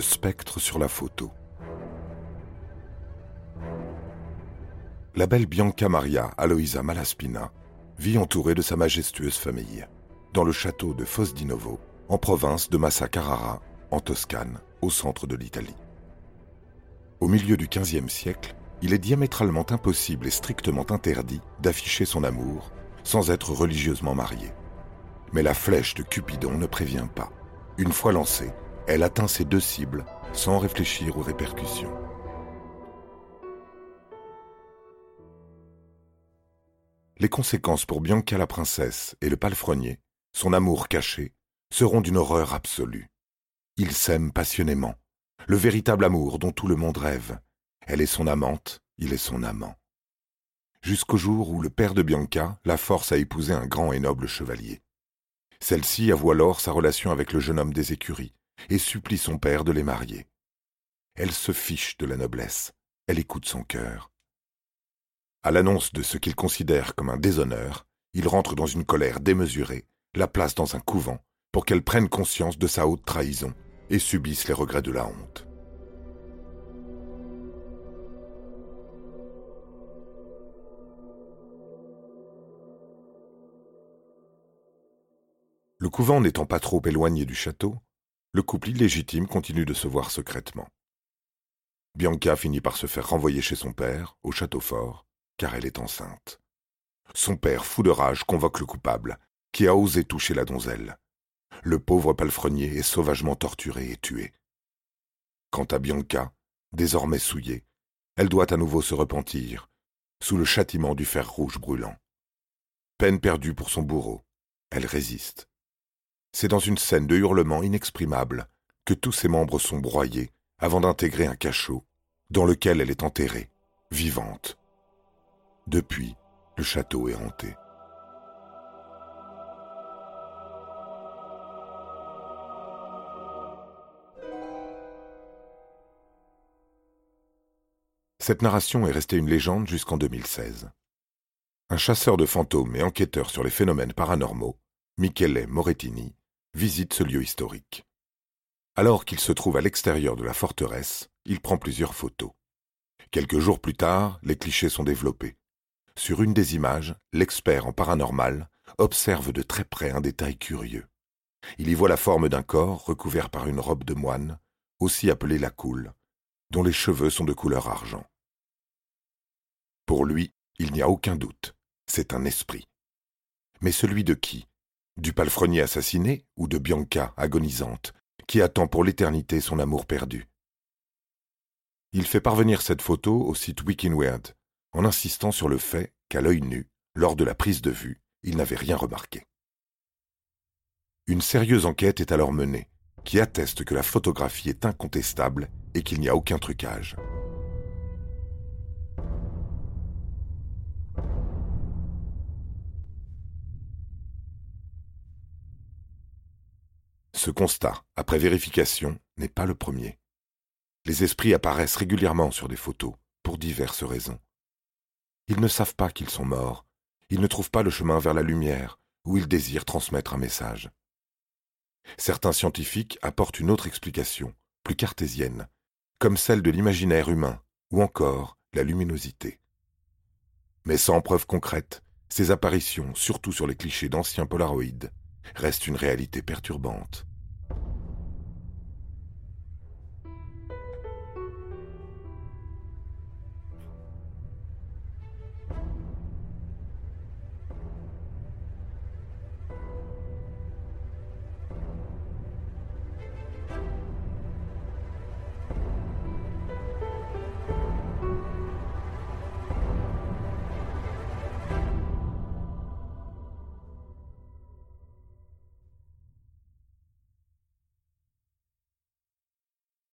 Spectre sur la photo. La belle Bianca Maria Aloisa Malaspina vit entourée de sa majestueuse famille, dans le château de Fosdinovo, en province de Massa Carrara, en Toscane, au centre de l'Italie. Au milieu du XVe siècle, il est diamétralement impossible et strictement interdit d'afficher son amour sans être religieusement marié. Mais la flèche de Cupidon ne prévient pas. Une fois lancée, elle atteint ses deux cibles sans réfléchir aux répercussions. Les conséquences pour Bianca la princesse et le palefrenier, son amour caché, seront d'une horreur absolue. Ils s'aiment passionnément, le véritable amour dont tout le monde rêve. Elle est son amante, il est son amant. Jusqu'au jour où le père de Bianca la force à épouser un grand et noble chevalier. Celle-ci avoue alors sa relation avec le jeune homme des écuries, et supplie son père de les marier. Elle se fiche de la noblesse, elle écoute son cœur. À l'annonce de ce qu'il considère comme un déshonneur, il rentre dans une colère démesurée, la place dans un couvent, pour qu'elle prenne conscience de sa haute trahison et subisse les regrets de la honte. Le couvent n'étant pas trop éloigné du château, le couple illégitime continue de se voir secrètement. Bianca finit par se faire renvoyer chez son père, au château fort, car elle est enceinte. Son père, fou de rage, convoque le coupable, qui a osé toucher la donzelle. Le pauvre palefrenier est sauvagement torturé et tué. Quant à Bianca, désormais souillée, elle doit à nouveau se repentir, sous le châtiment du fer rouge brûlant. Peine perdue pour son bourreau, elle résiste. C'est dans une scène de hurlements inexprimables que tous ses membres sont broyés avant d'intégrer un cachot dans lequel elle est enterrée, vivante. Depuis, le château est hanté. Cette narration est restée une légende jusqu'en 2016. Un chasseur de fantômes et enquêteur sur les phénomènes paranormaux, Michele Morettini, visite ce lieu historique. Alors qu'il se trouve à l'extérieur de la forteresse, il prend plusieurs photos. Quelques jours plus tard, les clichés sont développés. Sur une des images, l'expert en paranormal observe de très près un détail curieux. Il y voit la forme d'un corps recouvert par une robe de moine, aussi appelée la coule, dont les cheveux sont de couleur argent. Pour lui, il n'y a aucun doute, c'est un esprit. Mais celui de qui du palefrenier assassiné ou de Bianca agonisante, qui attend pour l'éternité son amour perdu. Il fait parvenir cette photo au site Wikinweird, en insistant sur le fait qu'à l'œil nu, lors de la prise de vue, il n'avait rien remarqué. Une sérieuse enquête est alors menée, qui atteste que la photographie est incontestable et qu'il n'y a aucun trucage. Ce constat, après vérification, n'est pas le premier. Les esprits apparaissent régulièrement sur des photos, pour diverses raisons. Ils ne savent pas qu'ils sont morts, ils ne trouvent pas le chemin vers la lumière, où ils désirent transmettre un message. Certains scientifiques apportent une autre explication, plus cartésienne, comme celle de l'imaginaire humain, ou encore la luminosité. Mais sans preuve concrète, ces apparitions, surtout sur les clichés d'anciens polaroïdes, restent une réalité perturbante.